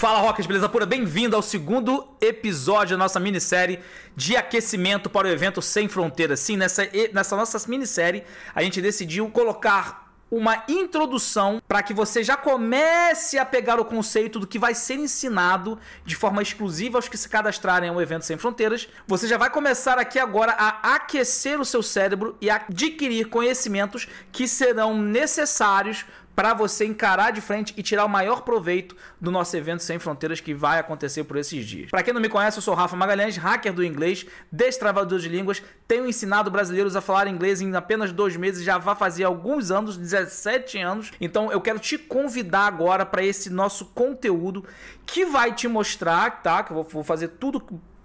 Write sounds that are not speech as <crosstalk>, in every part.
Fala Rockers, beleza pura? Bem-vindo ao segundo episódio da nossa minissérie de aquecimento para o evento Sem Fronteiras. Sim, nessa, nessa nossa minissérie a gente decidiu colocar uma introdução para que você já comece a pegar o conceito do que vai ser ensinado de forma exclusiva aos que se cadastrarem ao evento Sem Fronteiras. Você já vai começar aqui agora a aquecer o seu cérebro e adquirir conhecimentos que serão necessários para você encarar de frente e tirar o maior proveito do nosso evento Sem Fronteiras que vai acontecer por esses dias. Para quem não me conhece, eu sou Rafa Magalhães, hacker do inglês, destravador de línguas, tenho ensinado brasileiros a falar inglês em apenas dois meses, já vai fazer alguns anos, 17 anos. Então eu quero te convidar agora para esse nosso conteúdo que vai te mostrar, tá? Que eu vou fazer tudo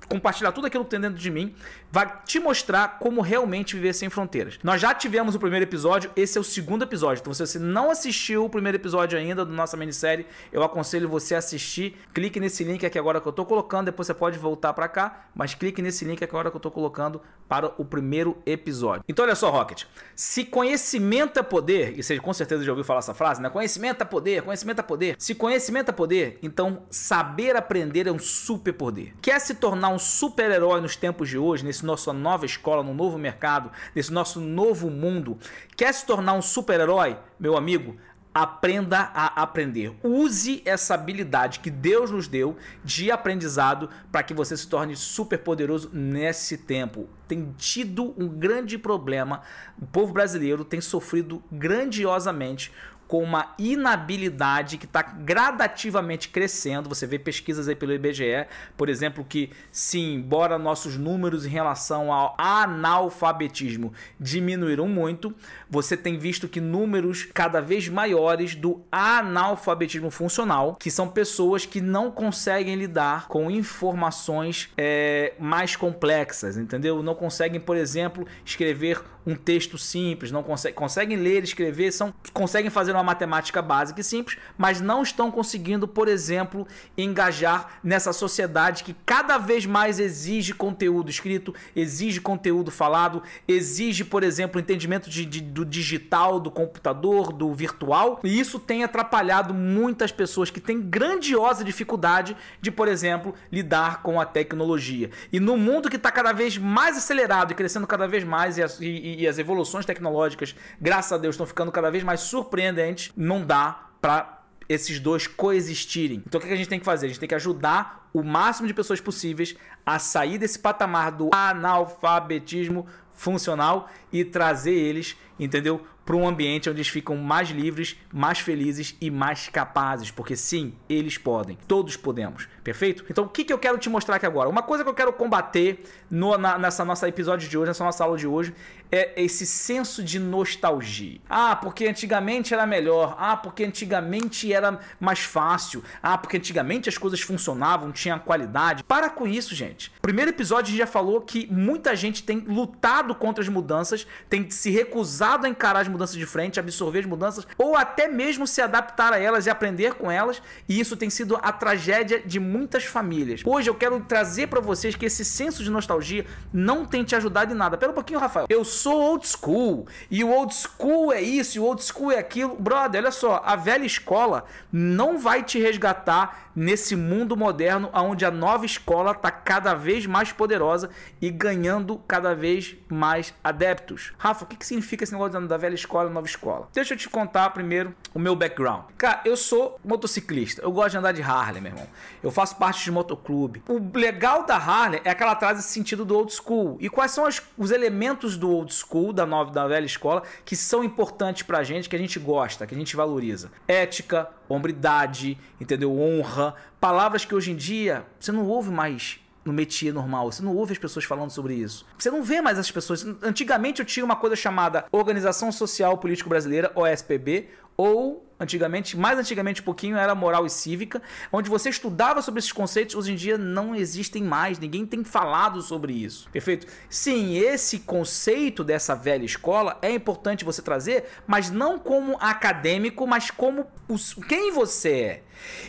compartilhar tudo aquilo que tem dentro de mim, vai te mostrar como realmente viver sem fronteiras. Nós já tivemos o primeiro episódio, esse é o segundo episódio. Então, se você não assistiu o primeiro episódio ainda da nossa minissérie, eu aconselho você a assistir. Clique nesse link aqui agora que eu estou colocando, depois você pode voltar para cá, mas clique nesse link aqui agora que eu estou colocando para o primeiro episódio. Então, olha só, Rocket, se conhecimento é poder, e você com certeza já ouviu falar essa frase, né? Conhecimento é poder, conhecimento é poder. Se conhecimento é poder, então saber aprender é um super poder. Quer se tornar um super-herói nos tempos de hoje, nesse nossa nova escola, no novo mercado, nesse nosso novo mundo, quer se tornar um super-herói, meu amigo? Aprenda a aprender. Use essa habilidade que Deus nos deu de aprendizado para que você se torne super poderoso nesse tempo. Tem tido um grande problema. O povo brasileiro tem sofrido grandiosamente com uma inabilidade que está gradativamente crescendo. Você vê pesquisas aí pelo IBGE, por exemplo, que sim, embora nossos números em relação ao analfabetismo diminuíram muito, você tem visto que números cada vez maiores do analfabetismo funcional, que são pessoas que não conseguem lidar com informações é, mais complexas, entendeu? Não conseguem, por exemplo, escrever um texto simples, não conseguem, conseguem ler, escrever, são, conseguem fazer uma matemática básica e simples, mas não estão conseguindo, por exemplo, engajar nessa sociedade que cada vez mais exige conteúdo escrito, exige conteúdo falado, exige, por exemplo, entendimento de, de, do digital, do computador, do virtual, e isso tem atrapalhado muitas pessoas que têm grandiosa dificuldade de, por exemplo, lidar com a tecnologia. E no mundo que está cada vez mais acelerado e crescendo cada vez mais, e as, e, as evoluções tecnológicas, graças a Deus, estão ficando cada vez mais surpreendentes, não dá para esses dois coexistirem. Então o que a gente tem que fazer? A gente tem que ajudar o máximo de pessoas possíveis a sair desse patamar do analfabetismo funcional e trazer eles, entendeu? Para um ambiente onde eles ficam mais livres, mais felizes e mais capazes, porque sim, eles podem, todos podemos, perfeito? Então, o que, que eu quero te mostrar aqui agora? Uma coisa que eu quero combater no, na, nessa nossa episódio de hoje, nessa nossa aula de hoje, é esse senso de nostalgia. Ah, porque antigamente era melhor. Ah, porque antigamente era mais fácil. Ah, porque antigamente as coisas funcionavam, tinham qualidade. Para com isso, gente. Primeiro episódio a gente já falou que muita gente tem lutado contra as mudanças, tem se recusado a encarar as mudanças de frente, absorver as mudanças, ou até mesmo se adaptar a elas e aprender com elas. E isso tem sido a tragédia de muitas famílias. Hoje eu quero trazer para vocês que esse senso de nostalgia não tem te ajudado em nada. Pera um pouquinho, Rafael. Eu sou old school. E o old school é isso, e o old school é aquilo. Brother, olha só, a velha escola não vai te resgatar nesse mundo moderno onde a nova escola está cada vez mais poderosa e ganhando cada vez mais adeptos. Rafa, o que, que significa esse negócio da velha escola e nova escola? Deixa eu te contar primeiro o meu background. Cara, eu sou motociclista. Eu gosto de andar de Harley, meu irmão. Eu faço parte de motoclube. O legal da Harley é que ela traz esse sentido do old school. E quais são as, os elementos do old school, da nova, da velha escola, que são importantes pra gente, que a gente gosta, que a gente valoriza? Ética, hombridade, entendeu? Honra. Palavras que hoje em dia você não ouve mais no métier normal. Você não ouve as pessoas falando sobre isso. Você não vê mais as pessoas. Antigamente eu tinha uma coisa chamada Organização Social Político Brasileira, OSPB, ou antigamente, mais antigamente um pouquinho, era moral e cívica, onde você estudava sobre esses conceitos, hoje em dia não existem mais, ninguém tem falado sobre isso. Perfeito? Sim, esse conceito dessa velha escola é importante você trazer, mas não como acadêmico, mas como os, quem você é.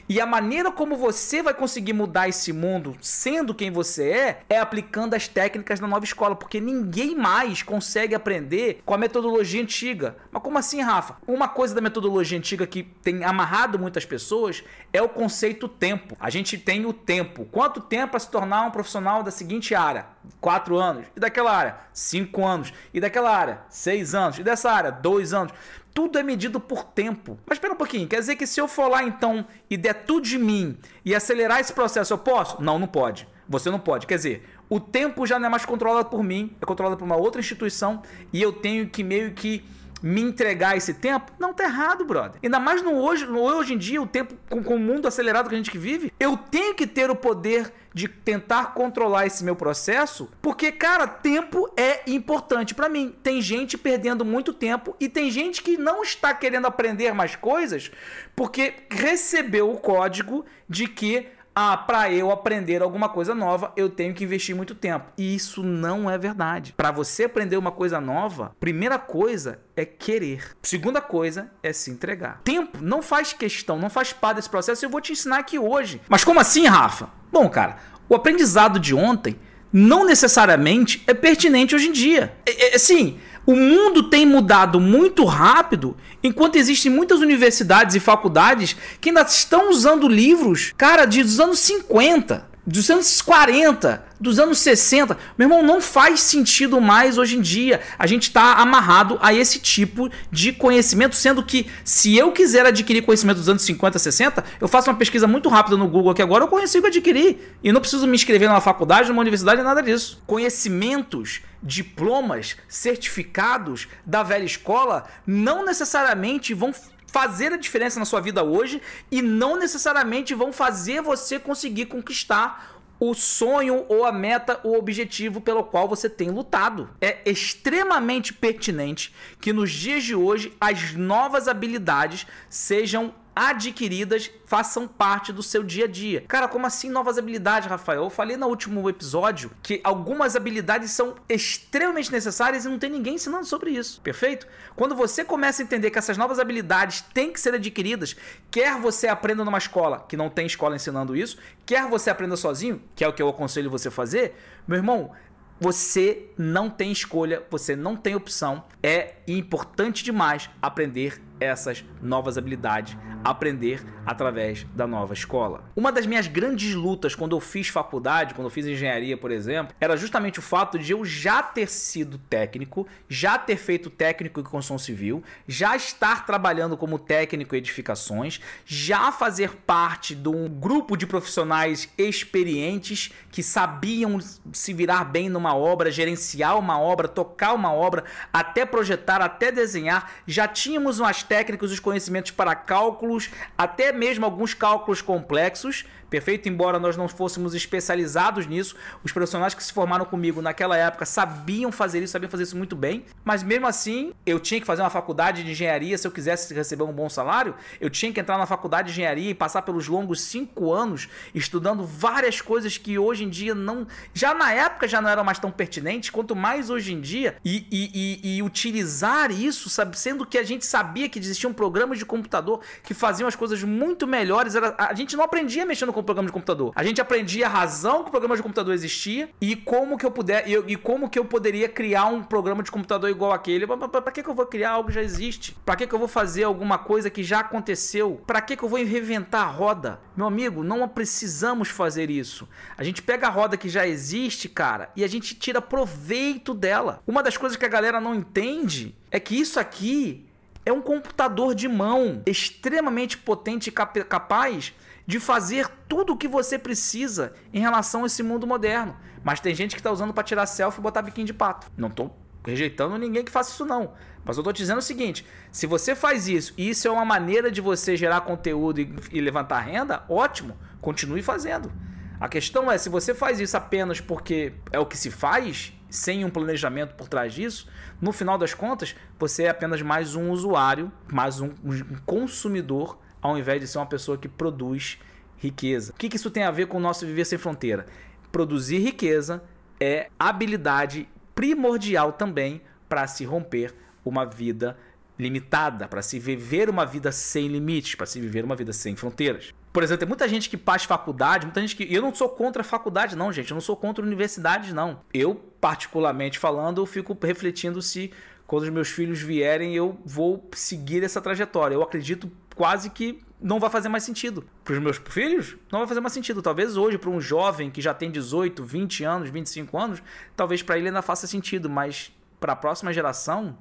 E a maneira como você vai conseguir mudar esse mundo, sendo quem você é, é aplicando as técnicas da nova escola, porque ninguém mais consegue aprender com a metodologia antiga. Mas como assim, Rafa? Uma coisa da metodologia metodologia antiga que tem amarrado muitas pessoas é o conceito tempo. A gente tem o tempo. Quanto tempo para se tornar um profissional da seguinte área? Quatro anos. E daquela área? Cinco anos. E daquela área? Seis anos. E dessa área? Dois anos. Tudo é medido por tempo. Mas espera um pouquinho, quer dizer que se eu for lá então e der tudo de mim e acelerar esse processo, eu posso? Não, não pode. Você não pode. Quer dizer, o tempo já não é mais controlado por mim, é controlado por uma outra instituição e eu tenho que meio que me entregar esse tempo, não tá errado, brother. Ainda mais no hoje, no hoje em dia, o tempo com, com o mundo acelerado que a gente vive, eu tenho que ter o poder de tentar controlar esse meu processo, porque cara, tempo é importante para mim. Tem gente perdendo muito tempo e tem gente que não está querendo aprender mais coisas porque recebeu o código de que ah, para eu aprender alguma coisa nova, eu tenho que investir muito tempo. E isso não é verdade. Para você aprender uma coisa nova, primeira coisa é querer. Segunda coisa é se entregar. Tempo não faz questão, não faz parte desse processo. Eu vou te ensinar aqui hoje. Mas como assim, Rafa? Bom, cara, o aprendizado de ontem não necessariamente é pertinente hoje em dia. É, é, sim, o mundo tem mudado muito rápido, enquanto existem muitas universidades e faculdades que ainda estão usando livros, cara, dos anos 50 dos anos 40, dos anos 60. Meu irmão, não faz sentido mais hoje em dia. A gente está amarrado a esse tipo de conhecimento, sendo que se eu quiser adquirir conhecimento dos anos 50, 60, eu faço uma pesquisa muito rápida no Google aqui agora, eu consigo adquirir. E não preciso me inscrever numa faculdade, numa universidade, nada disso. Conhecimentos, diplomas, certificados da velha escola não necessariamente vão fazer a diferença na sua vida hoje e não necessariamente vão fazer você conseguir conquistar o sonho ou a meta, o objetivo pelo qual você tem lutado. É extremamente pertinente que nos dias de hoje as novas habilidades sejam adquiridas façam parte do seu dia a dia. Cara, como assim novas habilidades, Rafael? Eu falei no último episódio que algumas habilidades são extremamente necessárias e não tem ninguém ensinando sobre isso, perfeito? Quando você começa a entender que essas novas habilidades têm que ser adquiridas, quer você aprenda numa escola que não tem escola ensinando isso, quer você aprenda sozinho, que é o que eu aconselho você fazer, meu irmão, você não tem escolha, você não tem opção. É importante demais aprender essas novas habilidades, aprender através da nova escola. Uma das minhas grandes lutas quando eu fiz faculdade, quando eu fiz engenharia, por exemplo, era justamente o fato de eu já ter sido técnico, já ter feito técnico em construção civil, já estar trabalhando como técnico em edificações, já fazer parte de um grupo de profissionais experientes que sabiam se virar bem numa obra, gerenciar uma obra, tocar uma obra, até projetar, até desenhar. Já tínhamos umas técnicas, os conhecimentos para cálculos, até mesmo alguns cálculos complexos, perfeito? Embora nós não fôssemos especializados nisso, os profissionais que se formaram comigo naquela época sabiam fazer isso, sabiam fazer isso muito bem, mas mesmo assim, eu tinha que fazer uma faculdade de engenharia. Se eu quisesse receber um bom salário, eu tinha que entrar na faculdade de engenharia e passar pelos longos cinco anos estudando várias coisas que hoje em dia não, já na época já não eram mais tão pertinentes, quanto mais hoje em dia, e, e, e, e utilizar isso, sendo que a gente sabia que existiam programas de computador que faziam as coisas muito melhores, era, a gente não aprendia mexendo com o programa de computador. A gente aprendia a razão que o programa de computador existia e como que eu puder e, e como que eu poderia criar um programa de computador igual aquele. Para que, que eu vou criar algo que já existe? Para que, que eu vou fazer alguma coisa que já aconteceu? Para que, que eu vou reinventar a roda? Meu amigo, não precisamos fazer isso. A gente pega a roda que já existe, cara, e a gente tira proveito dela. Uma das coisas que a galera não entende é que isso aqui é um computador de mão extremamente potente e capaz de fazer tudo o que você precisa em relação a esse mundo moderno. Mas tem gente que está usando para tirar selfie e botar biquinho de pato. Não estou rejeitando ninguém que faça isso não. Mas eu estou dizendo o seguinte: se você faz isso e isso é uma maneira de você gerar conteúdo e, e levantar renda, ótimo, continue fazendo. A questão é, se você faz isso apenas porque é o que se faz, sem um planejamento por trás disso, no final das contas, você é apenas mais um usuário, mais um, um consumidor ao invés de ser uma pessoa que produz riqueza. O que, que isso tem a ver com o nosso viver sem fronteira? Produzir riqueza é habilidade primordial também para se romper uma vida limitada, para se viver uma vida sem limites, para se viver uma vida sem fronteiras. Por exemplo, tem muita gente que faz faculdade, muita gente que. Eu não sou contra a faculdade, não, gente. Eu não sou contra universidades, não. Eu, particularmente falando, eu fico refletindo se quando os meus filhos vierem, eu vou seguir essa trajetória. Eu acredito quase que não vai fazer mais sentido. Para os meus filhos, não vai fazer mais sentido. Talvez hoje, para um jovem que já tem 18, 20 anos, 25 anos, talvez para ele ainda faça sentido, mas para a próxima geração,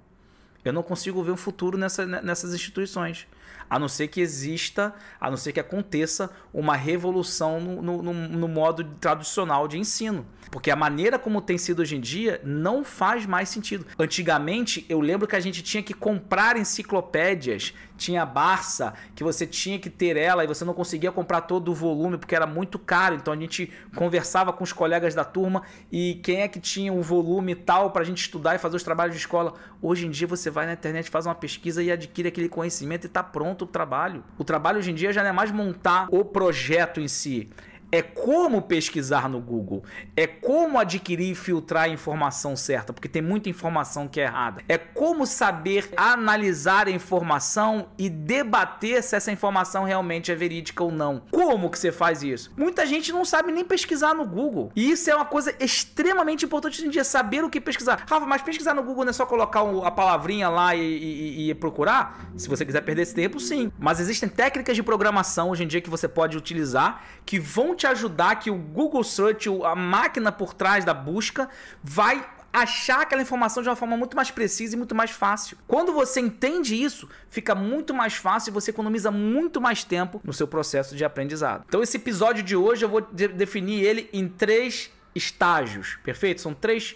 eu não consigo ver um futuro nessa, nessas instituições. A não ser que exista, a não ser que aconteça uma revolução no, no, no, modo tradicional de ensino. Porque a maneira como tem sido hoje em dia não faz mais sentido. Antigamente, eu lembro que a gente tinha que comprar enciclopédias, tinha Barça, que você tinha que ter ela e você não conseguia comprar todo o volume porque era muito caro. Então a gente conversava com os colegas da turma e quem é que tinha o volume tal para a gente estudar e fazer os trabalhos de escola. Hoje em dia você vai na internet, faz uma pesquisa e adquire aquele conhecimento e está pronto o trabalho. O trabalho hoje em dia já não é mais montar o projeto em si é como pesquisar no Google, é como adquirir e filtrar a informação certa, porque tem muita informação que é errada. É como saber analisar a informação e debater se essa informação realmente é verídica ou não. Como que você faz isso? Muita gente não sabe nem pesquisar no Google. E isso é uma coisa extremamente importante hoje em dia, saber o que pesquisar. Rafa, mas pesquisar no Google não é só colocar a palavrinha lá e, e, e procurar? Se você quiser perder esse tempo, sim. Mas existem técnicas de programação hoje em dia que você pode utilizar que vão te ajudar que o Google Search, a máquina por trás da busca, vai achar aquela informação de uma forma muito mais precisa e muito mais fácil. Quando você entende isso, fica muito mais fácil e você economiza muito mais tempo no seu processo de aprendizado. Então, esse episódio de hoje eu vou de definir ele em três estágios, perfeito? São três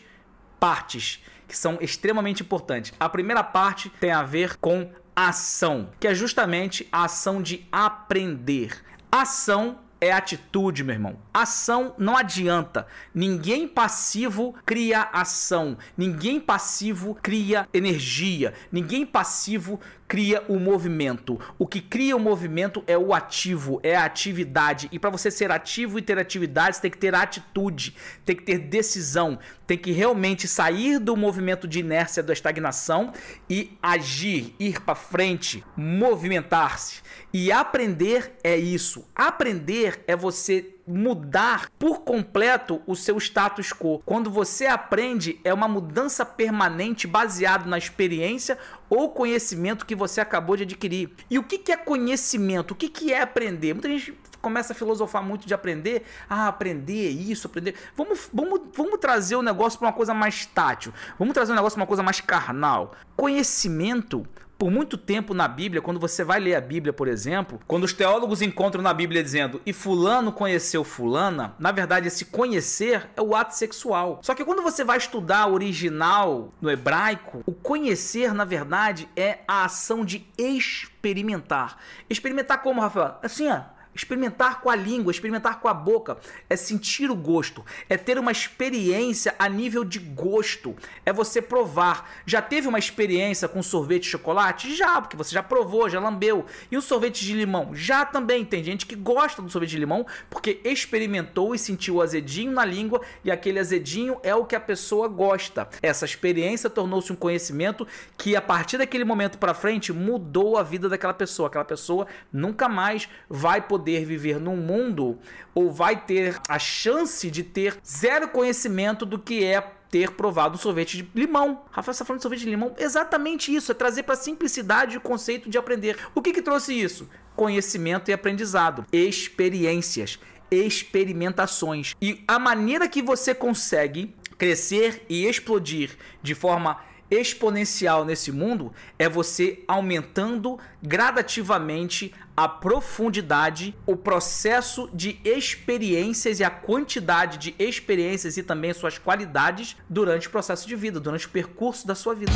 partes que são extremamente importantes. A primeira parte tem a ver com ação, que é justamente a ação de aprender. Ação é atitude, meu irmão. Ação não adianta. Ninguém passivo cria ação. Ninguém passivo cria energia. Ninguém passivo cria o movimento. O que cria o movimento é o ativo, é a atividade. E para você ser ativo e ter atividade, você tem que ter atitude, tem que ter decisão, tem que realmente sair do movimento de inércia da estagnação e agir, ir para frente, movimentar-se. E aprender é isso. Aprender é você mudar por completo o seu status quo. Quando você aprende, é uma mudança permanente baseado na experiência ou conhecimento que você acabou de adquirir. E o que é conhecimento? O que é aprender? Muita gente começa a filosofar muito de aprender. Ah, aprender isso, aprender. Vamos, vamos, vamos trazer o negócio para uma coisa mais tátil. Vamos trazer o negócio para uma coisa mais carnal. Conhecimento por muito tempo na Bíblia, quando você vai ler a Bíblia, por exemplo, quando os teólogos encontram na Bíblia dizendo e fulano conheceu fulana, na verdade esse conhecer é o ato sexual. Só que quando você vai estudar o original no hebraico, o conhecer, na verdade, é a ação de experimentar. Experimentar como, Rafael? Assim, ó Experimentar com a língua, experimentar com a boca, é sentir o gosto, é ter uma experiência a nível de gosto, é você provar. Já teve uma experiência com sorvete de chocolate? Já, porque você já provou, já lambeu. E o sorvete de limão? Já também. Tem gente que gosta do sorvete de limão porque experimentou e sentiu o azedinho na língua e aquele azedinho é o que a pessoa gosta. Essa experiência tornou-se um conhecimento que a partir daquele momento para frente mudou a vida daquela pessoa. Aquela pessoa nunca mais vai poder poder viver num mundo ou vai ter a chance de ter zero conhecimento do que é ter provado sorvete de limão. Rafael está falando de sorvete de limão. Exatamente isso, é trazer para a simplicidade o conceito de aprender. O que, que trouxe isso? Conhecimento e aprendizado, experiências, experimentações. E a maneira que você consegue crescer e explodir de forma exponencial nesse mundo é você aumentando gradativamente a profundidade, o processo de experiências e a quantidade de experiências e também suas qualidades durante o processo de vida, durante o percurso da sua vida.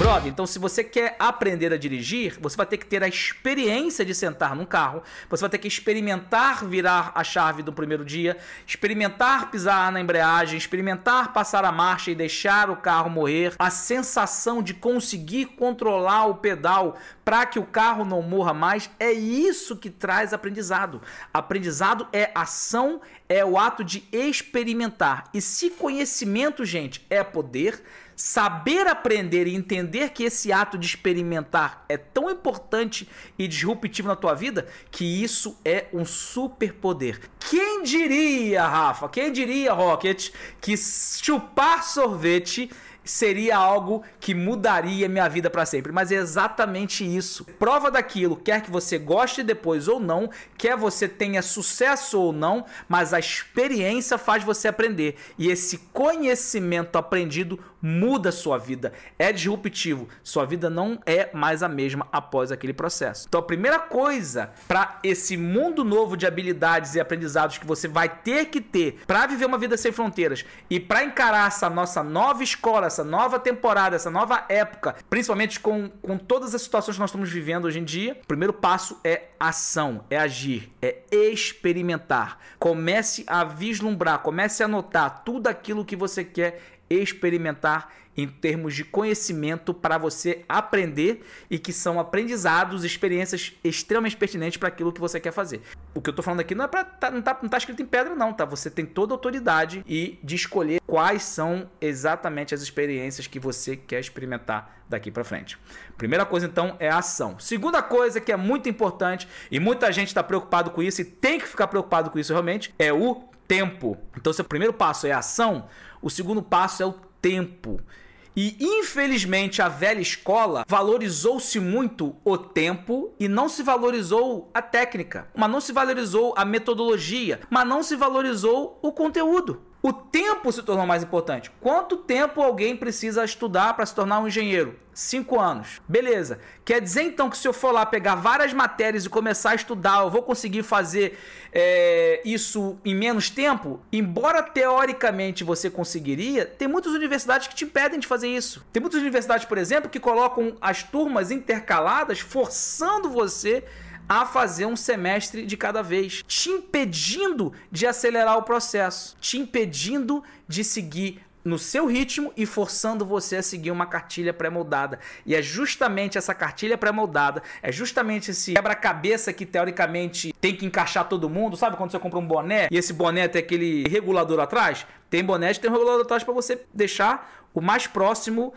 Brother, então se você quer aprender a dirigir, você vai ter que ter a experiência de sentar num carro, você vai ter que experimentar virar a chave do primeiro dia, experimentar pisar na embreagem, experimentar passar a marcha e deixar o carro morrer, a sensação de conseguir controlar o pedal para que o carro não morra mais, é isso que traz aprendizado. Aprendizado é ação, é o ato de experimentar. E se conhecimento, gente, é poder, saber aprender e entender que esse ato de experimentar é tão importante e disruptivo na tua vida que isso é um superpoder. Quem diria, Rafa? Quem diria, Rocket, que chupar sorvete seria algo que mudaria minha vida para sempre. Mas é exatamente isso. Prova daquilo, quer que você goste depois ou não, quer você tenha sucesso ou não, mas a experiência faz você aprender. E esse conhecimento aprendido muda sua vida, é disruptivo. Sua vida não é mais a mesma após aquele processo. Então a primeira coisa para esse mundo novo de habilidades e aprendizados que você vai ter que ter para viver uma vida sem fronteiras e para encarar essa nossa nova escola, essa nova temporada, essa nova época, principalmente com, com todas as situações que nós estamos vivendo hoje em dia, o primeiro passo é ação, é agir, é experimentar. Comece a vislumbrar, comece a notar tudo aquilo que você quer experimentar em termos de conhecimento para você aprender e que são aprendizados, experiências extremamente pertinentes para aquilo que você quer fazer. O que eu estou falando aqui não é para tá, não tá, não tá escrito em pedra não, tá? Você tem toda a autoridade e de escolher quais são exatamente as experiências que você quer experimentar daqui para frente. Primeira coisa então é a ação. Segunda coisa que é muito importante e muita gente está preocupado com isso e tem que ficar preocupado com isso realmente é o tempo. Então, se o primeiro passo é a ação, o segundo passo é o tempo. E infelizmente a velha escola valorizou-se muito o tempo e não se valorizou a técnica, mas não se valorizou a metodologia, mas não se valorizou o conteúdo. O tempo se tornou mais importante. Quanto tempo alguém precisa estudar para se tornar um engenheiro? Cinco anos. Beleza. Quer dizer então que se eu for lá pegar várias matérias e começar a estudar, eu vou conseguir fazer é, isso em menos tempo? Embora teoricamente você conseguiria, tem muitas universidades que te impedem de fazer isso. Tem muitas universidades, por exemplo, que colocam as turmas intercaladas, forçando você fazer um semestre de cada vez, te impedindo de acelerar o processo, te impedindo de seguir no seu ritmo e forçando você a seguir uma cartilha pré-moldada. E é justamente essa cartilha pré-moldada, é justamente esse quebra-cabeça que teoricamente tem que encaixar todo mundo. Sabe quando você compra um boné e esse boné tem aquele regulador atrás? Tem boné tem um regulador atrás para você deixar o mais próximo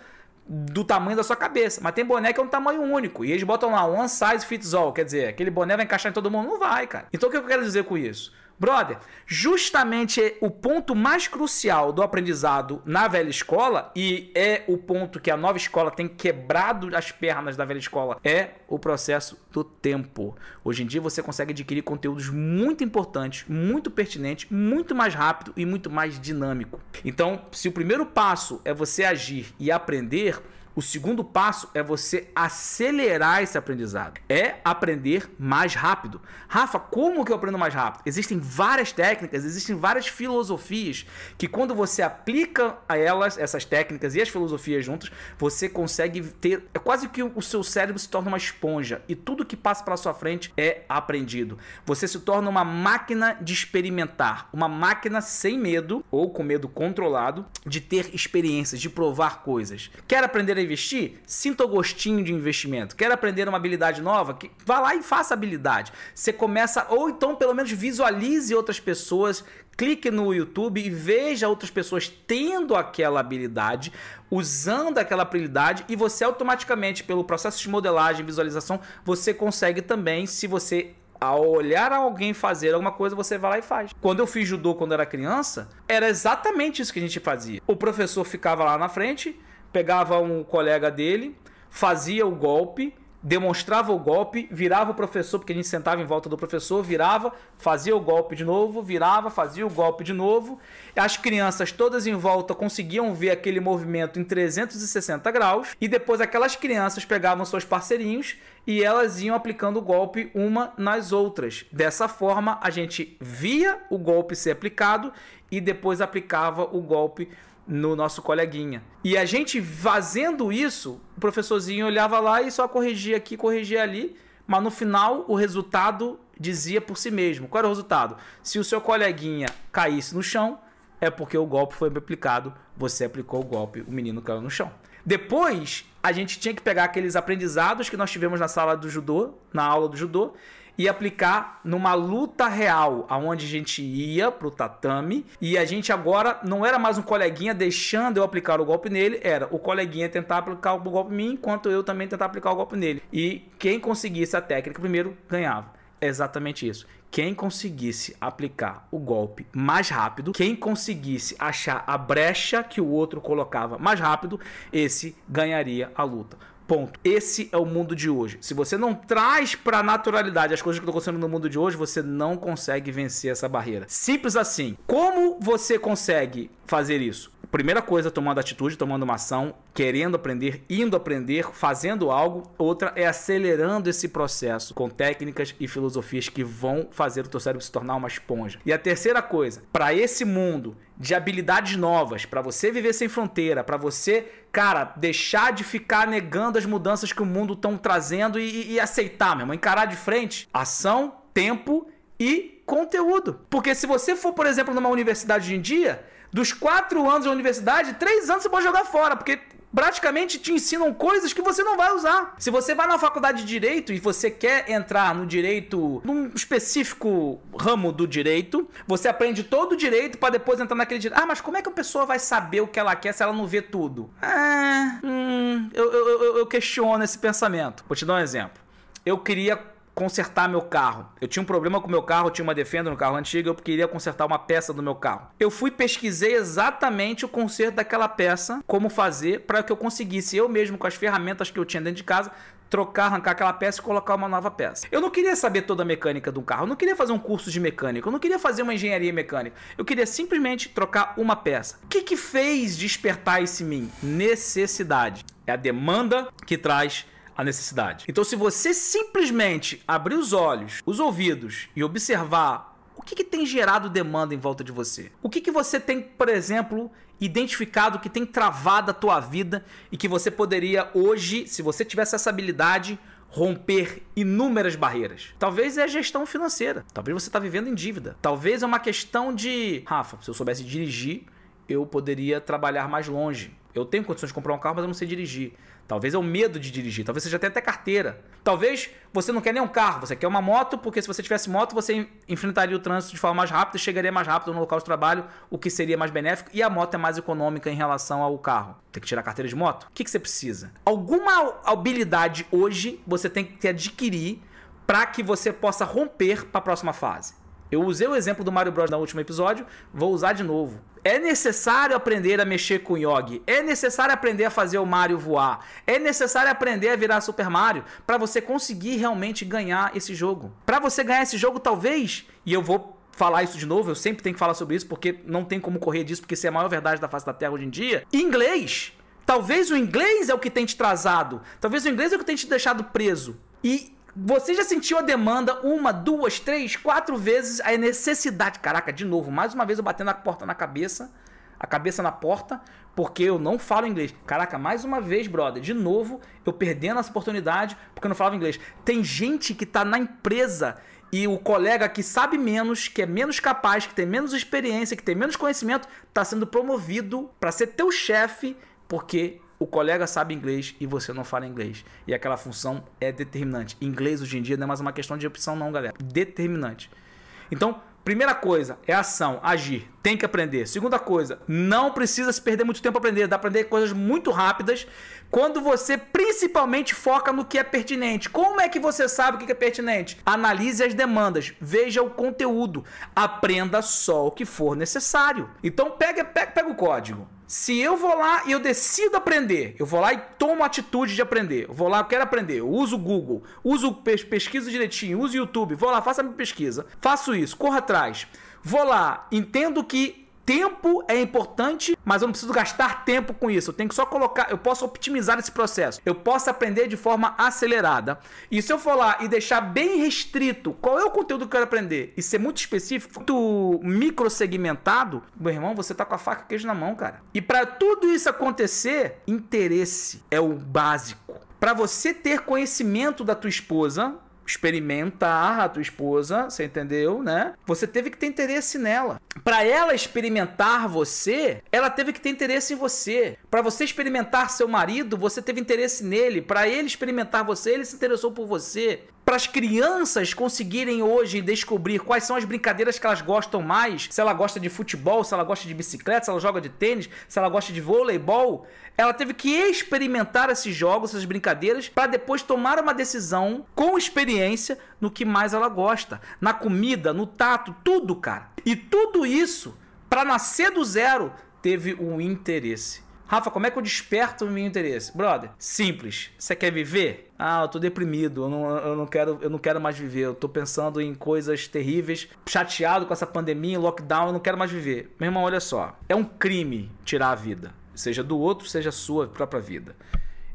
do tamanho da sua cabeça. Mas tem boné que é um tamanho único. E eles botam lá one size fits all. Quer dizer, aquele boné vai encaixar em todo mundo? Não vai, cara. Então o que eu quero dizer com isso? Brother, justamente o ponto mais crucial do aprendizado na velha escola, e é o ponto que a nova escola tem quebrado as pernas da velha escola, é o processo do tempo. Hoje em dia você consegue adquirir conteúdos muito importantes, muito pertinentes, muito mais rápido e muito mais dinâmico. Então, se o primeiro passo é você agir e aprender, o segundo passo é você acelerar esse aprendizado. É aprender mais rápido. Rafa, como que eu aprendo mais rápido? Existem várias técnicas, existem várias filosofias que quando você aplica a elas, essas técnicas e as filosofias juntas, você consegue ter, é quase que o seu cérebro se torna uma esponja e tudo que passa pela sua frente é aprendido. Você se torna uma máquina de experimentar, uma máquina sem medo ou com medo controlado de ter experiências, de provar coisas. Quer aprender a investir? Sinta o gostinho de investimento. Quer aprender uma habilidade nova? Vá lá e faça habilidade. Você começa, ou então pelo menos visualize outras pessoas, clique no YouTube e veja outras pessoas tendo aquela habilidade, usando aquela habilidade e você automaticamente, pelo processo de modelagem, visualização, você consegue também, se você ao olhar alguém fazer alguma coisa, você vai lá e faz. Quando eu fiz judô quando era criança, era exatamente isso que a gente fazia. O professor ficava lá na frente, pegava um colega dele, fazia o golpe, demonstrava o golpe, virava o professor, porque a gente sentava em volta do professor, virava, fazia o golpe de novo, virava, fazia o golpe de novo. As crianças todas em volta conseguiam ver aquele movimento em 360 graus e depois aquelas crianças pegavam seus parceirinhos e elas iam aplicando o golpe uma nas outras. Dessa forma, a gente via o golpe ser aplicado e depois aplicava o golpe no nosso coleguinha. E a gente fazendo isso, o professorzinho olhava lá e só corrigia aqui, corrigia ali, mas no final o resultado dizia por si mesmo. Qual era o resultado? Se o seu coleguinha caísse no chão, é porque o golpe foi aplicado, você aplicou o golpe, o menino caiu no chão. Depois, a gente tinha que pegar aqueles aprendizados que nós tivemos na sala do judô, na aula do judô, e aplicar numa luta real, aonde a gente ia pro tatame e a gente agora não era mais um coleguinha deixando eu aplicar o golpe nele, era o coleguinha tentar aplicar o golpe em mim, enquanto eu também tentar aplicar o golpe nele. E quem conseguisse a técnica primeiro ganhava. É exatamente isso. Quem conseguisse aplicar o golpe mais rápido, quem conseguisse achar a brecha que o outro colocava mais rápido, esse ganharia a luta. Ponto. Esse é o mundo de hoje. Se você não traz para naturalidade as coisas que estão acontecendo no mundo de hoje, você não consegue vencer essa barreira. Simples assim. Como você consegue fazer isso? Primeira coisa, tomando atitude, tomando uma ação, querendo aprender, indo aprender, fazendo algo. Outra é acelerando esse processo com técnicas e filosofias que vão fazer o teu cérebro se tornar uma esponja. E a terceira coisa, para esse mundo de habilidades novas, para você viver sem fronteira, para você, cara, deixar de ficar negando as mudanças que o mundo estão trazendo e, e aceitar, mesmo, encarar de frente, ação, tempo e conteúdo. Porque se você for, por exemplo, numa universidade hoje em dia, dos quatro anos da universidade, três anos você pode jogar fora, porque praticamente te ensinam coisas que você não vai usar. Se você vai na faculdade de direito e você quer entrar no direito, num específico ramo do direito, você aprende todo o direito para depois entrar naquele direito. Ah, mas como é que a pessoa vai saber o que ela quer se ela não vê tudo? Ah, hum, eu, eu, eu, questiono esse pensamento. Vou te dar um exemplo. Eu queria consertar meu carro. Eu tinha um problema com meu carro, tinha uma defenda no carro antigo, eu queria consertar uma peça do meu carro. Eu fui pesquisei exatamente o conserto daquela peça, como fazer para que eu conseguisse eu mesmo com as ferramentas que eu tinha dentro de casa trocar, arrancar aquela peça e colocar uma nova peça. Eu não queria saber toda a mecânica do carro, eu não queria fazer um curso de mecânica, eu não queria fazer uma engenharia mecânica. Eu queria simplesmente trocar uma peça. O que que fez despertar isso em mim? Necessidade. É a demanda que traz a necessidade. Então, se você simplesmente abrir os olhos, os ouvidos e observar o que, que tem gerado demanda em volta de você, o que, que você tem, por exemplo, identificado que tem travado a tua vida e que você poderia hoje, se você tivesse essa habilidade, romper inúmeras barreiras. Talvez é a gestão financeira. Talvez você está vivendo em dívida. Talvez é uma questão de, Rafa, se eu soubesse dirigir, eu poderia trabalhar mais longe. Eu tenho condições de comprar um carro, mas eu não sei dirigir. Talvez é o medo de dirigir, talvez seja até, até carteira. Talvez você não quer nem um carro, você quer uma moto, porque se você tivesse moto, você enfrentaria o trânsito de forma mais rápida chegaria mais rápido no local de trabalho, o que seria mais benéfico, e a moto é mais econômica em relação ao carro. Tem que tirar a carteira de moto? O que, que você precisa? Alguma habilidade hoje você tem que adquirir para que você possa romper para a próxima fase. Eu usei o exemplo do Mario Bros no último episódio, vou usar de novo. É necessário aprender a mexer com o Yogi. É necessário aprender a fazer o Mario voar. É necessário aprender a virar Super Mario para você conseguir realmente ganhar esse jogo. Para você ganhar esse jogo, talvez, e eu vou falar isso de novo, eu sempre tenho que falar sobre isso porque não tem como correr disso, porque isso é a maior verdade da face da Terra hoje em dia. Inglês. Talvez o inglês é o que tem te trazado. Talvez o inglês é o que tem te deixado preso. E você já sentiu a demanda uma, duas, três, quatro vezes a necessidade? Caraca, de novo, mais uma vez eu batendo a porta na cabeça, a cabeça na porta, porque eu não falo inglês. Caraca, mais uma vez, brother, de novo eu perdendo essa oportunidade porque eu não falava inglês. Tem gente que tá na empresa e o colega que sabe menos, que é menos capaz, que tem menos experiência, que tem menos conhecimento, tá sendo promovido para ser teu chefe porque o colega sabe inglês e você não fala inglês. E aquela função é determinante. Inglês hoje em dia não é mais uma questão de opção, não, galera. Determinante. Então, primeira coisa é ação, agir. Tem que aprender. Segunda coisa, não precisa se perder muito tempo aprender. Dá pra aprender coisas muito rápidas quando você principalmente foca no que é pertinente. Como é que você sabe o que é pertinente? Analise as demandas, veja o conteúdo, aprenda só o que for necessário. Então, pega, pega, pega o código. Se eu vou lá e eu decido aprender, eu vou lá e tomo a atitude de aprender. Eu vou lá, eu quero aprender. Eu uso o Google, uso pesquisa direitinho, uso o YouTube, vou lá, faça a minha pesquisa. Faço isso, corra atrás. Vou lá, entendo que Tempo é importante, mas eu não preciso gastar tempo com isso. Eu tenho que só colocar, eu posso optimizar esse processo. Eu posso aprender de forma acelerada. E se eu for lá e deixar bem restrito qual é o conteúdo que eu quero aprender e ser muito específico, muito microsegmentado, meu irmão, você tá com a faca e queijo na mão, cara. E para tudo isso acontecer, interesse é o básico. Para você ter conhecimento da tua esposa, experimentar a tua esposa, você entendeu, né? Você teve que ter interesse nela. Para ela experimentar você, ela teve que ter interesse em você. Para você experimentar seu marido, você teve interesse nele. Para ele experimentar você, ele se interessou por você. para as crianças conseguirem hoje descobrir quais são as brincadeiras que elas gostam mais, se ela gosta de futebol, se ela gosta de bicicleta, se ela joga de tênis, se ela gosta de voleibol, ela teve que experimentar esses jogos, essas brincadeiras, para depois tomar uma decisão com experiência no que mais ela gosta, na comida, no tato, tudo, cara. E tudo isso, para nascer do zero, teve um interesse. Rafa, como é que eu desperto o meu interesse? Brother, simples. Você quer viver? Ah, eu tô deprimido, eu não, eu não, quero, eu não quero mais viver. Eu tô pensando em coisas terríveis, chateado com essa pandemia, lockdown, eu não quero mais viver. Meu irmão, olha só. É um crime tirar a vida. Seja do outro, seja a sua própria vida.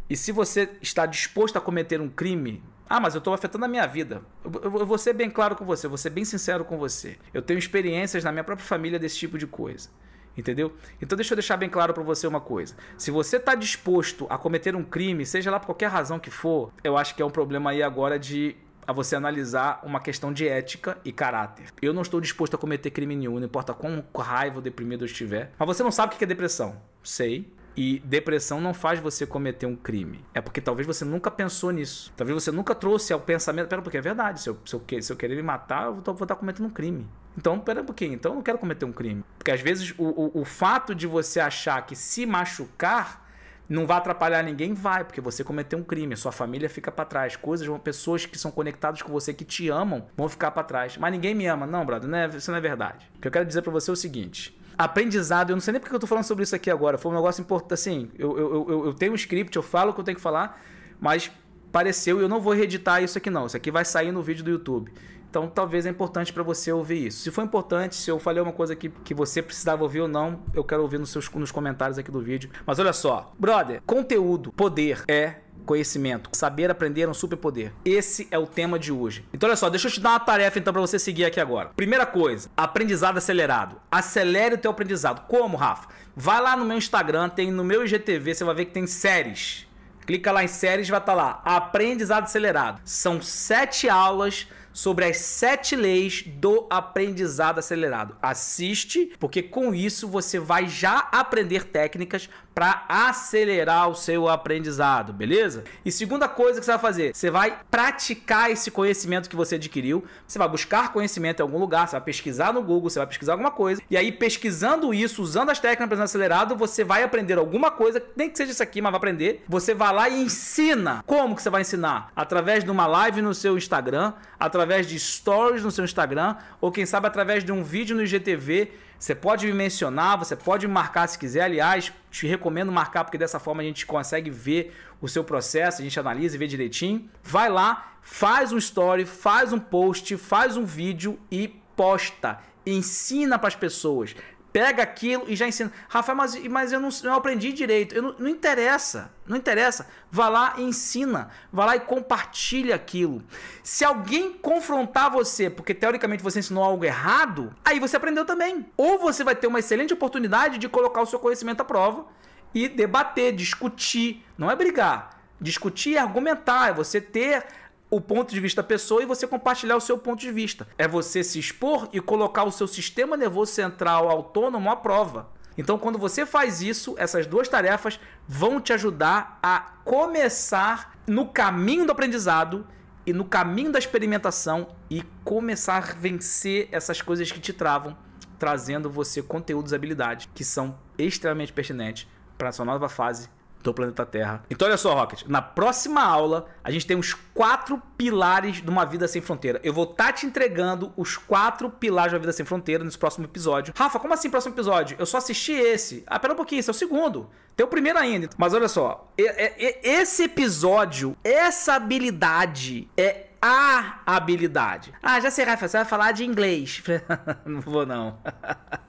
E se você está disposto a cometer um crime, ah, mas eu estou afetando a minha vida. Eu, eu, eu, vou ser bem claro com você, vou ser bem sincero com você. Eu tenho experiências na minha própria família desse tipo de coisa. Entendeu? Então deixa eu deixar bem claro para você uma coisa. Se você está disposto a cometer um crime, seja lá por qualquer razão que for, eu acho que é um problema aí agora de a você analisar uma questão de ética e caráter. Eu não estou disposto a cometer crime nenhum, não importa quão raiva ou deprimido eu estiver. Mas você não sabe o que é depressão. Sei. E depressão não faz você cometer um crime. É porque talvez você nunca pensou nisso. Talvez você nunca trouxe ao pensamento. Pera, porque é verdade. Se eu, se eu, se eu querer me matar, eu vou, estar cometendo um crime. Então, pera um pouquinho. Então eu não quero cometer um crime. Porque às vezes o, o, o fato de você achar que se machucar não vai atrapalhar ninguém, vai, porque você cometeu um crime, sua família fica para trás, coisas, pessoas que são conectadas com você, que te amam, vão ficar para trás. Mas ninguém me ama, não, brother, não é, isso não é verdade. O que eu quero dizer para você é o seguinte: aprendizado, eu não sei nem porque eu tô falando sobre isso aqui agora, foi um negócio importante, assim, eu, eu, eu, eu tenho um script, eu falo o que eu tenho que falar, mas pareceu e eu não vou reeditar isso aqui não, isso aqui vai sair no vídeo do YouTube. Então, talvez é importante para você ouvir isso. Se for importante, se eu falei uma coisa que, que você precisava ouvir ou não, eu quero ouvir nos, seus, nos comentários aqui do vídeo. Mas olha só, brother, conteúdo, poder é conhecimento. Saber aprender é um superpoder. Esse é o tema de hoje. Então olha só, deixa eu te dar uma tarefa então para você seguir aqui agora. Primeira coisa, aprendizado acelerado. Acelere o teu aprendizado. Como, Rafa? Vai lá no meu Instagram, tem no meu IGTV, você vai ver que tem séries. Clica lá em séries, vai estar tá lá. Aprendizado acelerado. São sete aulas sobre as sete leis do aprendizado acelerado. Assiste, porque com isso você vai já aprender técnicas para acelerar o seu aprendizado, beleza? E segunda coisa que você vai fazer, você vai praticar esse conhecimento que você adquiriu. Você vai buscar conhecimento em algum lugar, você vai pesquisar no Google, você vai pesquisar alguma coisa. E aí, pesquisando isso, usando as técnicas de acelerado, você vai aprender alguma coisa, nem que seja isso aqui, mas vai aprender. Você vai lá e ensina. Como que você vai ensinar? Através de uma live no seu Instagram, através de stories no seu Instagram, ou quem sabe através de um vídeo no IGTV você pode me mencionar, você pode me marcar se quiser. Aliás, te recomendo marcar porque dessa forma a gente consegue ver o seu processo, a gente analisa e vê direitinho. Vai lá, faz um story, faz um post, faz um vídeo e posta. Ensina para as pessoas pega aquilo e já ensina. Rafael, mas, mas eu não, não aprendi direito. Eu não, não interessa. Não interessa. Vá lá e ensina. Vá lá e compartilha aquilo. Se alguém confrontar você, porque teoricamente você ensinou algo errado, aí você aprendeu também. Ou você vai ter uma excelente oportunidade de colocar o seu conhecimento à prova e debater, discutir. Não é brigar. Discutir argumentar. É você ter o ponto de vista da pessoa e você compartilhar o seu ponto de vista. É você se expor e colocar o seu sistema nervoso central autônomo à prova. Então, quando você faz isso, essas duas tarefas vão te ajudar a começar no caminho do aprendizado e no caminho da experimentação e começar a vencer essas coisas que te travam, trazendo você conteúdos e habilidades que são extremamente pertinentes para a sua nova fase do planeta Terra. Então olha só, Rocket, na próxima aula a gente tem os quatro pilares de uma vida sem fronteira. Eu vou estar tá te entregando os quatro pilares de uma vida sem fronteira nesse próximo episódio. Rafa, como assim próximo episódio? Eu só assisti esse. Ah, pera um pouquinho, esse é o segundo. Tem o primeiro ainda. Mas olha só, esse episódio, essa habilidade é a habilidade. Ah, já sei, Rafa, você vai falar de inglês. <laughs> não vou não. <laughs>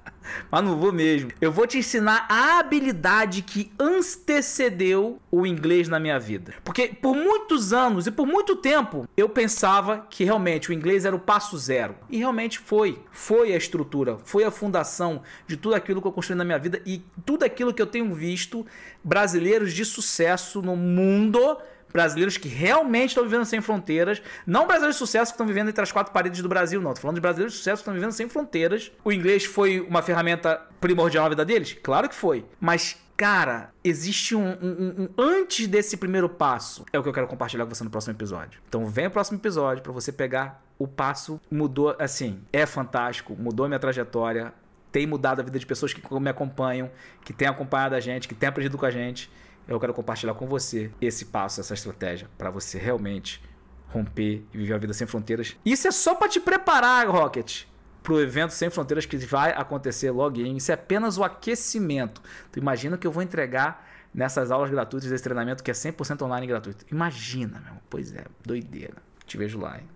Mas não vou mesmo. Eu vou te ensinar a habilidade que antecedeu o inglês na minha vida. Porque por muitos anos e por muito tempo eu pensava que realmente o inglês era o passo zero. E realmente foi. Foi a estrutura, foi a fundação de tudo aquilo que eu construí na minha vida e tudo aquilo que eu tenho visto brasileiros de sucesso no mundo brasileiros que realmente estão vivendo sem fronteiras, não brasileiros de sucesso que estão vivendo entre as quatro paredes do Brasil, não. Estou falando de brasileiros de sucesso que estão vivendo sem fronteiras. O inglês foi uma ferramenta primordial na vida deles? Claro que foi. Mas cara, existe um, um, um, antes desse primeiro passo. É o que eu quero compartilhar com você no próximo episódio. Então vem o próximo episódio para você pegar o passo mudou assim, é fantástico, mudou minha trajetória, tem mudado a vida de pessoas que me acompanham, que têm acompanhado a gente, que têm aprendido com a gente. Eu quero compartilhar com você esse passo, essa estratégia para você realmente romper e viver a vida sem fronteiras. Isso é só para te preparar, Rocket, para o evento Sem Fronteiras que vai acontecer logo em. Isso é apenas o aquecimento. Tu imagina que eu vou entregar nessas aulas gratuitas desse treinamento que é 100% online e gratuito. Imagina, meu. Pois é, doideira. Te vejo lá, hein?